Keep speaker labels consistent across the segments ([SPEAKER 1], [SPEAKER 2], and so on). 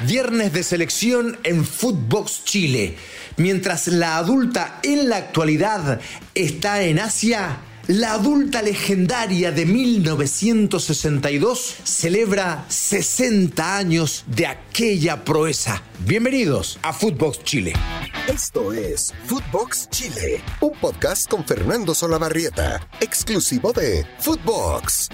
[SPEAKER 1] Viernes de selección en Footbox Chile. Mientras la adulta en la actualidad está en Asia, la adulta legendaria de 1962 celebra 60 años de aquella proeza. Bienvenidos a Footbox Chile.
[SPEAKER 2] Esto es Footbox Chile, un podcast con Fernando Solabarrieta, exclusivo de Footbox.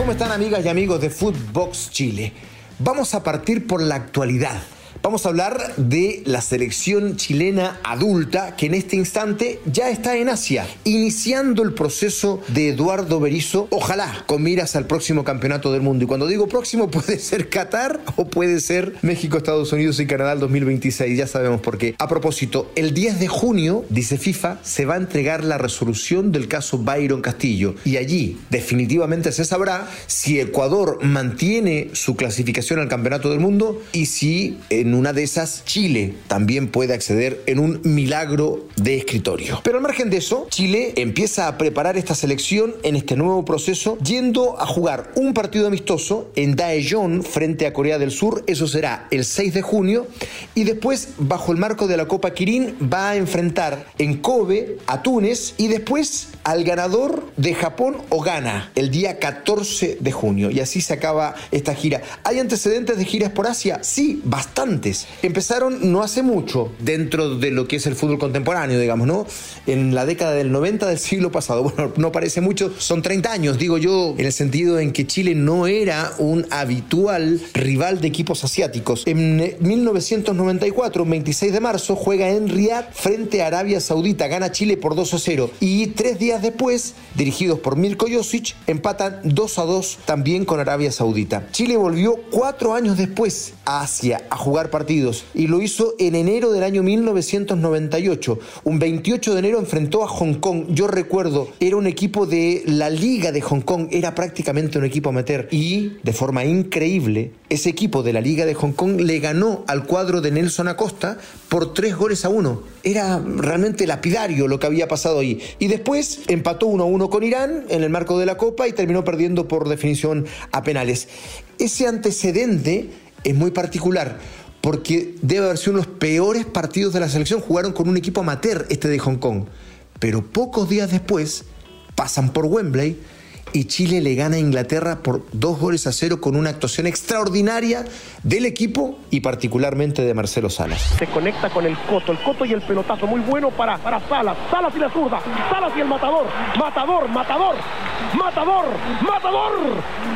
[SPEAKER 1] ¿Cómo están amigas y amigos de Footbox Chile? Vamos a partir por la actualidad. Vamos a hablar de la selección chilena adulta que en este instante ya está en Asia, iniciando el proceso de Eduardo Berizzo, ojalá con miras al próximo campeonato del mundo. Y cuando digo próximo puede ser Qatar o puede ser México, Estados Unidos y Canadá el 2026, ya sabemos por qué. A propósito, el 10 de junio, dice FIFA, se va a entregar la resolución del caso Byron Castillo y allí definitivamente se sabrá si Ecuador mantiene su clasificación al campeonato del mundo y si en una de esas Chile también puede acceder en un milagro de escritorio. Pero al margen de eso, Chile empieza a preparar esta selección en este nuevo proceso yendo a jugar un partido amistoso en Daejeon frente a Corea del Sur, eso será el 6 de junio, y después bajo el marco de la Copa Kirin va a enfrentar en Kobe a Túnez y después al ganador de Japón o Ghana el día 14 de junio. Y así se acaba esta gira. ¿Hay antecedentes de giras por Asia? Sí, bastante Empezaron no hace mucho dentro de lo que es el fútbol contemporáneo, digamos, ¿no? En la década del 90 del siglo pasado. Bueno, no parece mucho, son 30 años, digo yo, en el sentido en que Chile no era un habitual rival de equipos asiáticos. En 1994, 26 de marzo, juega en Riyadh frente a Arabia Saudita, gana Chile por 2 a 0. Y tres días después, dirigidos por Mirko Josic, empatan 2 a 2 también con Arabia Saudita. Chile volvió cuatro años después a Asia a jugar partidos y lo hizo en enero del año 1998. Un 28 de enero enfrentó a Hong Kong. Yo recuerdo, era un equipo de la Liga de Hong Kong, era prácticamente un equipo amateur y de forma increíble, ese equipo de la Liga de Hong Kong le ganó al cuadro de Nelson Acosta por tres goles a uno. Era realmente lapidario lo que había pasado ahí. Y después empató 1 a 1 con Irán en el marco de la Copa y terminó perdiendo por definición a penales. Ese antecedente es muy particular porque debe haber sido uno de los peores partidos de la selección. Jugaron con un equipo amateur este de Hong Kong. Pero pocos días después pasan por Wembley y Chile le gana a Inglaterra por dos goles a cero con una actuación extraordinaria del equipo y particularmente de Marcelo Salas.
[SPEAKER 3] Se conecta con el Coto, el Coto y el pelotazo muy bueno para, para Salas, Salas y la zurda, Salas y el matador, matador, matador, matador, matador,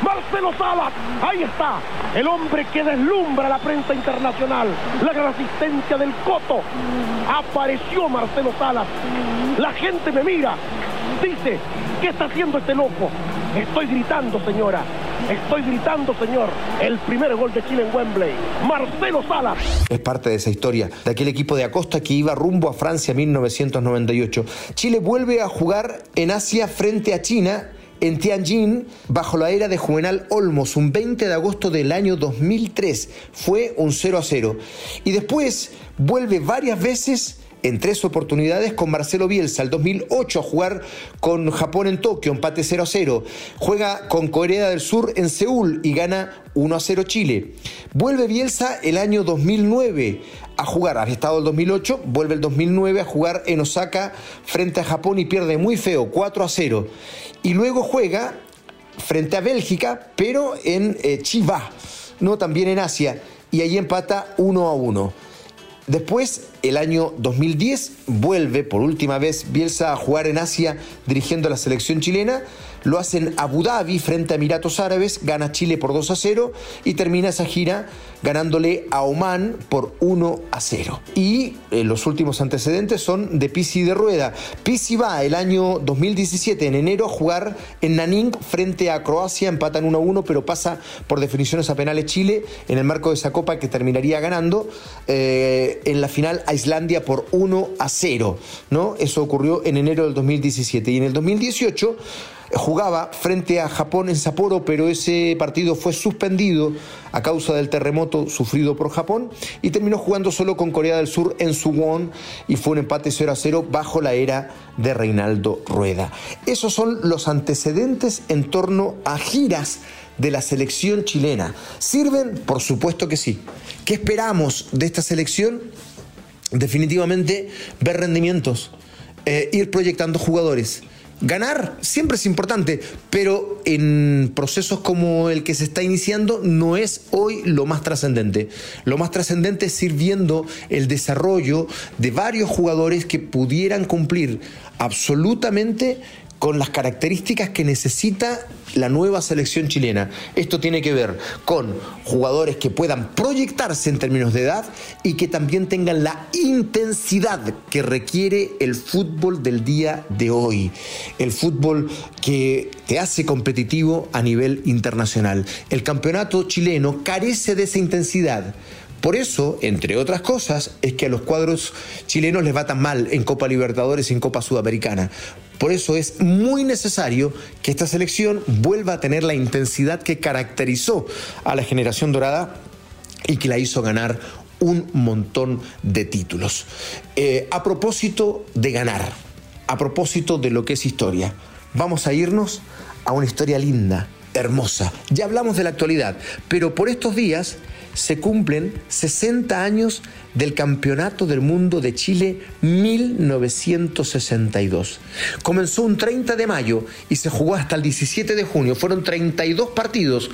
[SPEAKER 3] Marcelo Salas, ahí está, el hombre que deslumbra la prensa internacional, la gran asistencia del Coto, apareció Marcelo Salas, la gente me mira, dice, ¿qué está haciendo este loco? Estoy gritando, señora. Estoy gritando, señor. El primer gol de Chile en Wembley. Marcelo Salas.
[SPEAKER 1] Es parte de esa historia, de aquel equipo de Acosta que iba rumbo a Francia en 1998. Chile vuelve a jugar en Asia frente a China en Tianjin bajo la era de Juvenal Olmos, un 20 de agosto del año 2003. Fue un 0 a 0. Y después vuelve varias veces en tres oportunidades con Marcelo Bielsa, el 2008 a jugar con Japón en Tokio, empate 0 a 0. Juega con Corea del Sur en Seúl y gana 1 a 0 Chile. Vuelve Bielsa el año 2009 a jugar, había estado el 2008, vuelve el 2009 a jugar en Osaka frente a Japón y pierde muy feo, 4 a 0. Y luego juega frente a Bélgica, pero en eh, Chiba, ¿no? también en Asia, y ahí empata 1 a 1. Después, el año 2010, vuelve por última vez Bielsa a jugar en Asia dirigiendo a la selección chilena lo hacen Abu Dhabi frente a Emiratos Árabes, gana Chile por 2 a 0 y termina esa gira ganándole a Oman por 1 a 0. Y eh, los últimos antecedentes son de Pisi de Rueda. Pisi va el año 2017, en enero, a jugar en Naning frente a Croacia, empatan 1 a 1, pero pasa por definiciones a penales Chile en el marco de esa copa que terminaría ganando eh, en la final Islandia por 1 a 0. ¿no? Eso ocurrió en enero del 2017. Y en el 2018 jugaba frente a Japón en Sapporo, pero ese partido fue suspendido a causa del terremoto sufrido por Japón y terminó jugando solo con Corea del Sur en Suwon y fue un empate 0 a 0 bajo la era de Reinaldo Rueda. Esos son los antecedentes en torno a giras de la selección chilena. ¿Sirven? Por supuesto que sí. ¿Qué esperamos de esta selección? Definitivamente ver rendimientos, eh, ir proyectando jugadores. Ganar siempre es importante, pero en procesos como el que se está iniciando no es hoy lo más trascendente. Lo más trascendente es ir viendo el desarrollo de varios jugadores que pudieran cumplir absolutamente con las características que necesita la nueva selección chilena. Esto tiene que ver con jugadores que puedan proyectarse en términos de edad y que también tengan la intensidad que requiere el fútbol del día de hoy. El fútbol que te hace competitivo a nivel internacional. El campeonato chileno carece de esa intensidad. Por eso, entre otras cosas, es que a los cuadros chilenos les va tan mal en Copa Libertadores y en Copa Sudamericana, por eso es muy necesario que esta selección vuelva a tener la intensidad que caracterizó a la generación dorada y que la hizo ganar un montón de títulos. Eh, a propósito de ganar, a propósito de lo que es historia, vamos a irnos a una historia linda, hermosa. Ya hablamos de la actualidad, pero por estos días se cumplen 60 años del Campeonato del Mundo de Chile 1962. Comenzó un 30 de mayo y se jugó hasta el 17 de junio. Fueron 32 partidos.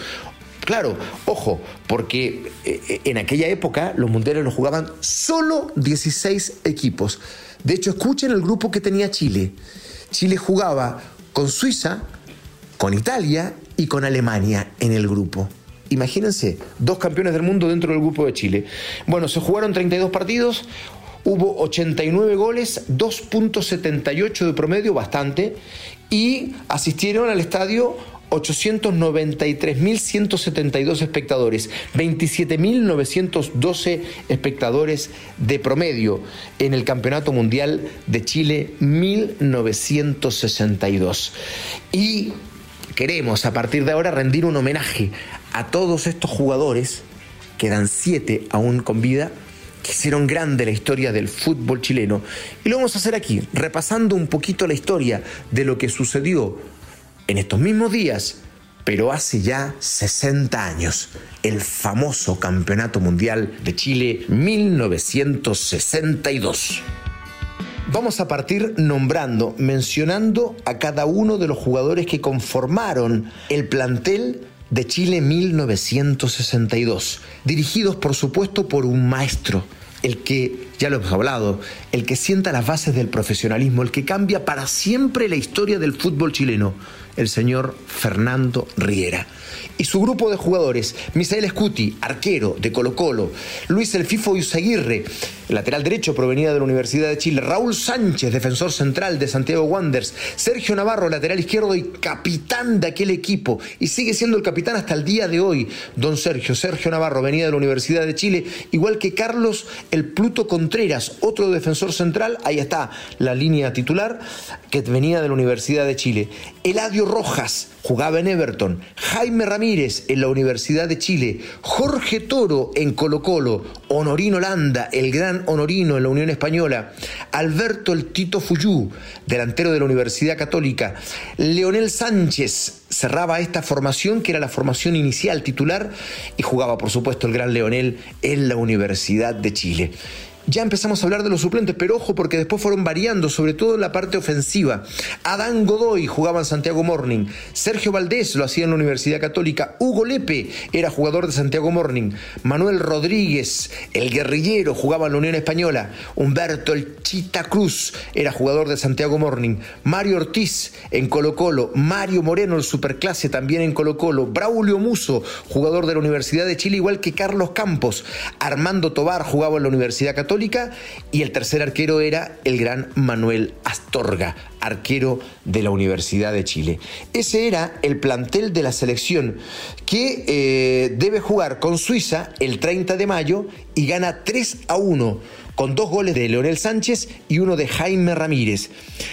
[SPEAKER 1] Claro, ojo, porque eh, en aquella época los mundiales los jugaban solo 16 equipos. De hecho, escuchen el grupo que tenía Chile. Chile jugaba con Suiza, con Italia y con Alemania en el grupo. Imagínense, dos campeones del mundo dentro del grupo de Chile. Bueno, se jugaron 32 partidos, hubo 89 goles, 2.78 de promedio, bastante, y asistieron al estadio 893.172 espectadores, 27.912 espectadores de promedio en el Campeonato Mundial de Chile 1962. Y queremos a partir de ahora rendir un homenaje a todos estos jugadores, quedan siete aún con vida, que hicieron grande la historia del fútbol chileno. Y lo vamos a hacer aquí, repasando un poquito la historia de lo que sucedió en estos mismos días, pero hace ya 60 años, el famoso Campeonato Mundial de Chile 1962. Vamos a partir nombrando, mencionando a cada uno de los jugadores que conformaron el plantel de Chile 1962, dirigidos por supuesto por un maestro, el que, ya lo hemos hablado, el que sienta las bases del profesionalismo, el que cambia para siempre la historia del fútbol chileno, el señor Fernando Riera. Y su grupo de jugadores, Misael Scuti, arquero de Colo Colo, Luis El Fifo Izaguirre, lateral derecho provenida de la Universidad de Chile, Raúl Sánchez, defensor central de Santiago Wanderers, Sergio Navarro, lateral izquierdo y capitán de aquel equipo, y sigue siendo el capitán hasta el día de hoy, don Sergio, Sergio Navarro, venía de la Universidad de Chile, igual que Carlos El Pluto Contreras, otro defensor central, ahí está la línea titular, que venía de la Universidad de Chile, Eladio Rojas, jugaba en Everton, Jaime Ramírez en la Universidad de Chile, Jorge Toro en Colo Colo, Honorino Landa, el gran Honorino en la Unión Española, Alberto el Tito Fuyú, delantero de la Universidad Católica, Leonel Sánchez cerraba esta formación que era la formación inicial titular y jugaba por supuesto el gran Leonel en la Universidad de Chile ya empezamos a hablar de los suplentes, pero ojo porque después fueron variando, sobre todo en la parte ofensiva. Adán Godoy jugaba en Santiago Morning, Sergio Valdés lo hacía en la Universidad Católica, Hugo Lepe era jugador de Santiago Morning, Manuel Rodríguez, el guerrillero, jugaba en la Unión Española, Humberto el Chita Cruz era jugador de Santiago Morning, Mario Ortiz en Colo Colo, Mario Moreno el Superclase también en Colo Colo, Braulio Muso, jugador de la Universidad de Chile, igual que Carlos Campos, Armando Tobar jugaba en la Universidad Católica, y el tercer arquero era el gran Manuel Astorga, arquero de la Universidad de Chile. Ese era el plantel de la selección que eh, debe jugar con Suiza el 30 de mayo y gana 3 a 1 con dos goles de Leonel Sánchez y uno de Jaime Ramírez.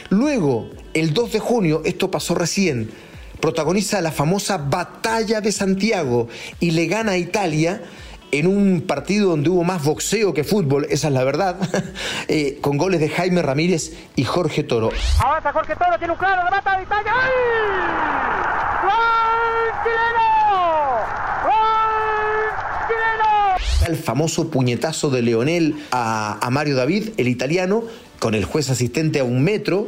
[SPEAKER 1] Luego, el 2 de junio, esto pasó recién, protagoniza la famosa Batalla de Santiago y le gana a Italia en un partido donde hubo más boxeo que fútbol, esa es la verdad, eh, con goles de Jaime Ramírez y Jorge Toro.
[SPEAKER 4] Avanza Jorge Toro, tiene un claro, remata a distancia. ¡Gol! Chileno! ¡Gol chileno!
[SPEAKER 1] El famoso puñetazo de Leonel a, Mario David, el italiano, con el juez asistente a un metro.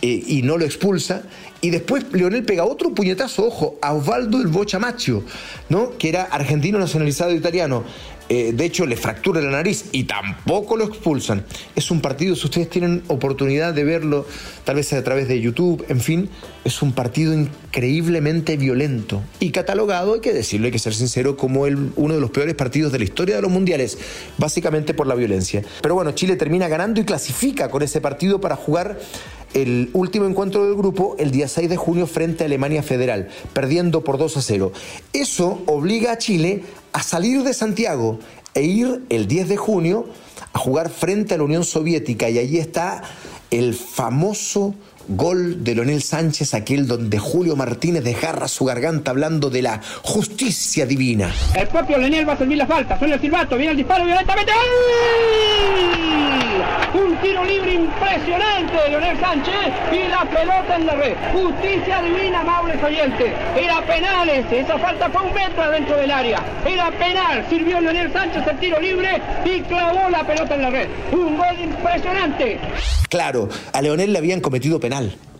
[SPEAKER 1] Eh, y no lo expulsa, y después Leonel pega otro puñetazo, ojo, a Osvaldo el Bochamacho, ¿no? que era argentino nacionalizado italiano. Eh, de hecho, le fractura la nariz y tampoco lo expulsan. Es un partido, si ustedes tienen oportunidad de verlo, tal vez a través de YouTube, en fin, es un partido increíblemente violento y catalogado, hay que decirlo, hay que ser sincero, como el, uno de los peores partidos de la historia de los mundiales, básicamente por la violencia. Pero bueno, Chile termina ganando y clasifica con ese partido para jugar el último encuentro del grupo el día 6 de junio frente a Alemania Federal, perdiendo por 2 a 0. Eso obliga a Chile a salir de Santiago e ir el 10 de junio a jugar frente a la Unión Soviética y allí está el famoso gol de Leonel Sánchez, aquel donde Julio Martínez desgarra su garganta hablando de la justicia divina.
[SPEAKER 4] El propio Leniel va a servir la falta. Suena el silbato, viene el disparo violentamente. ¡Gol! Un tiro libre impresionante de Leonel Sánchez y la pelota en la red. Justicia divina, amables oyentes. Era penal ese. Esa falta fue un metro adentro del área. Era penal. Sirvió Leonel Sánchez el tiro libre y clavó la pelota en la red. Un gol impresionante.
[SPEAKER 1] Claro, a Leonel le habían cometido penal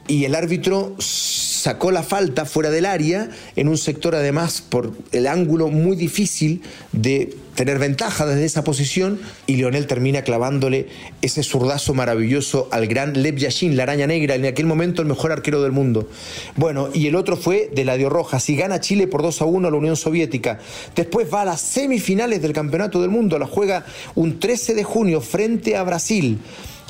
[SPEAKER 1] y el árbitro sacó la falta fuera del área en un sector además por el ángulo muy difícil de tener ventaja desde esa posición y Leonel termina clavándole ese zurdazo maravilloso al gran Lev Yashin, la araña negra, en aquel momento el mejor arquero del mundo. Bueno, y el otro fue de Ladio Rojas y gana Chile por 2 a 1 a la Unión Soviética. Después va a las semifinales del Campeonato del Mundo, la juega un 13 de junio frente a Brasil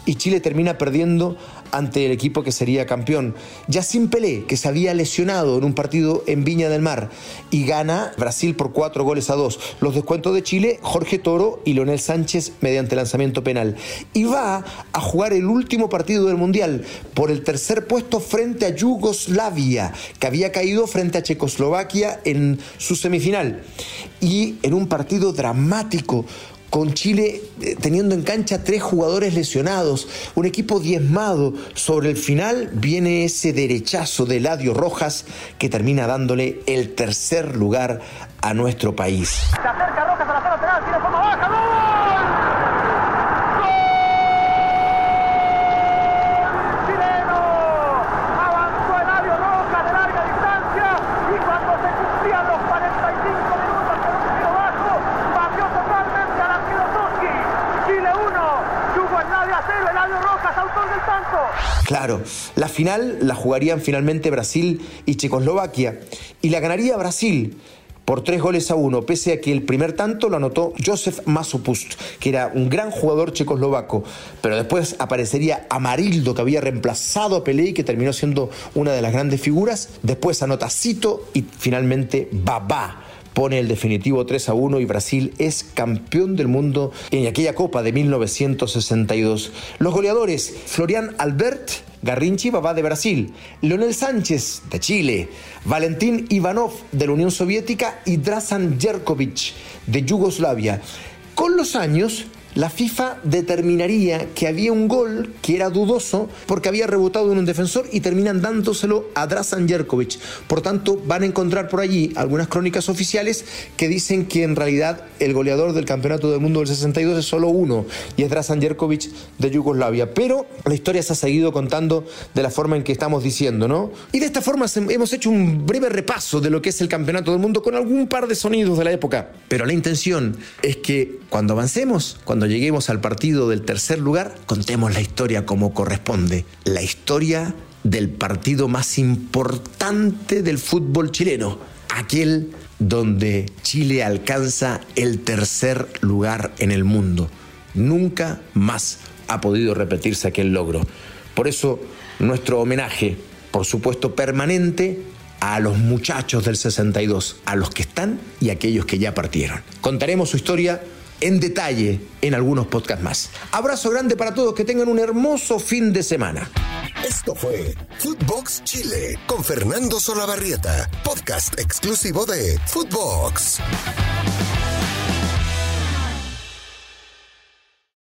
[SPEAKER 1] y Chile termina perdiendo ante el equipo que sería campeón. Ya sin Pelé, que se había lesionado en un partido en Viña del Mar, y gana Brasil por cuatro goles a dos. Los descuentos de Chile, Jorge Toro y Leonel Sánchez mediante lanzamiento penal. Y va a jugar el último partido del Mundial por el tercer puesto frente a Yugoslavia, que había caído frente a Checoslovaquia en su semifinal. Y en un partido dramático con Chile eh, teniendo en cancha tres jugadores lesionados, un equipo diezmado. Sobre el final viene ese derechazo de Ladio Rojas que termina dándole el tercer lugar a nuestro país
[SPEAKER 3] acerca Rojas a la zona lateral, tira forma baja, ¡gol! Chileno, avanzó Eladio Rojas de larga distancia y cuando se cumplían los 45 minutos con un tiro bajo, batió totalmente al arquero Toski. Chile 1, Yugoslavia 0, Eladio Rojas, autor del tanto.
[SPEAKER 1] Claro, la final la jugarían finalmente Brasil y Checoslovaquia y la ganaría Brasil por tres goles a uno, pese a que el primer tanto lo anotó Josef Masopust, que era un gran jugador checoslovaco, pero después aparecería Amarildo, que había reemplazado a Pelé y que terminó siendo una de las grandes figuras, después anota Cito y finalmente Babá pone el definitivo 3 a 1 y Brasil es campeón del mundo en aquella Copa de 1962. Los goleadores, Florian Albert, Garrinchi Babá de Brasil, Leonel Sánchez de Chile, Valentín Ivanov de la Unión Soviética y Drasan Jerkovic de Yugoslavia. Con los años, la FIFA determinaría que había un gol que era dudoso porque había rebotado en un defensor y terminan dándoselo a Drasan Jerkovic. Por tanto, van a encontrar por allí algunas crónicas oficiales que dicen que en realidad el goleador del Campeonato del Mundo del 62 es solo uno y es Drasan Jerkovic de Yugoslavia. Pero la historia se ha seguido contando de la forma en que estamos diciendo, ¿no? Y de esta forma hemos hecho un breve repaso de lo que es el Campeonato del Mundo con algún par de sonidos de la época. Pero la intención es que cuando avancemos, cuando lleguemos al partido del tercer lugar, contemos la historia como corresponde. La historia del partido más importante del fútbol chileno. Aquel donde Chile alcanza el tercer lugar en el mundo. Nunca más ha podido repetirse aquel logro. Por eso, nuestro homenaje, por supuesto, permanente a los muchachos del 62, a los que están y a aquellos que ya partieron. Contaremos su historia en detalle en algunos podcasts más. Abrazo grande para todos, que tengan un hermoso fin de semana.
[SPEAKER 2] Esto fue Footbox Chile con Fernando Solabarrieta, podcast exclusivo de Footbox.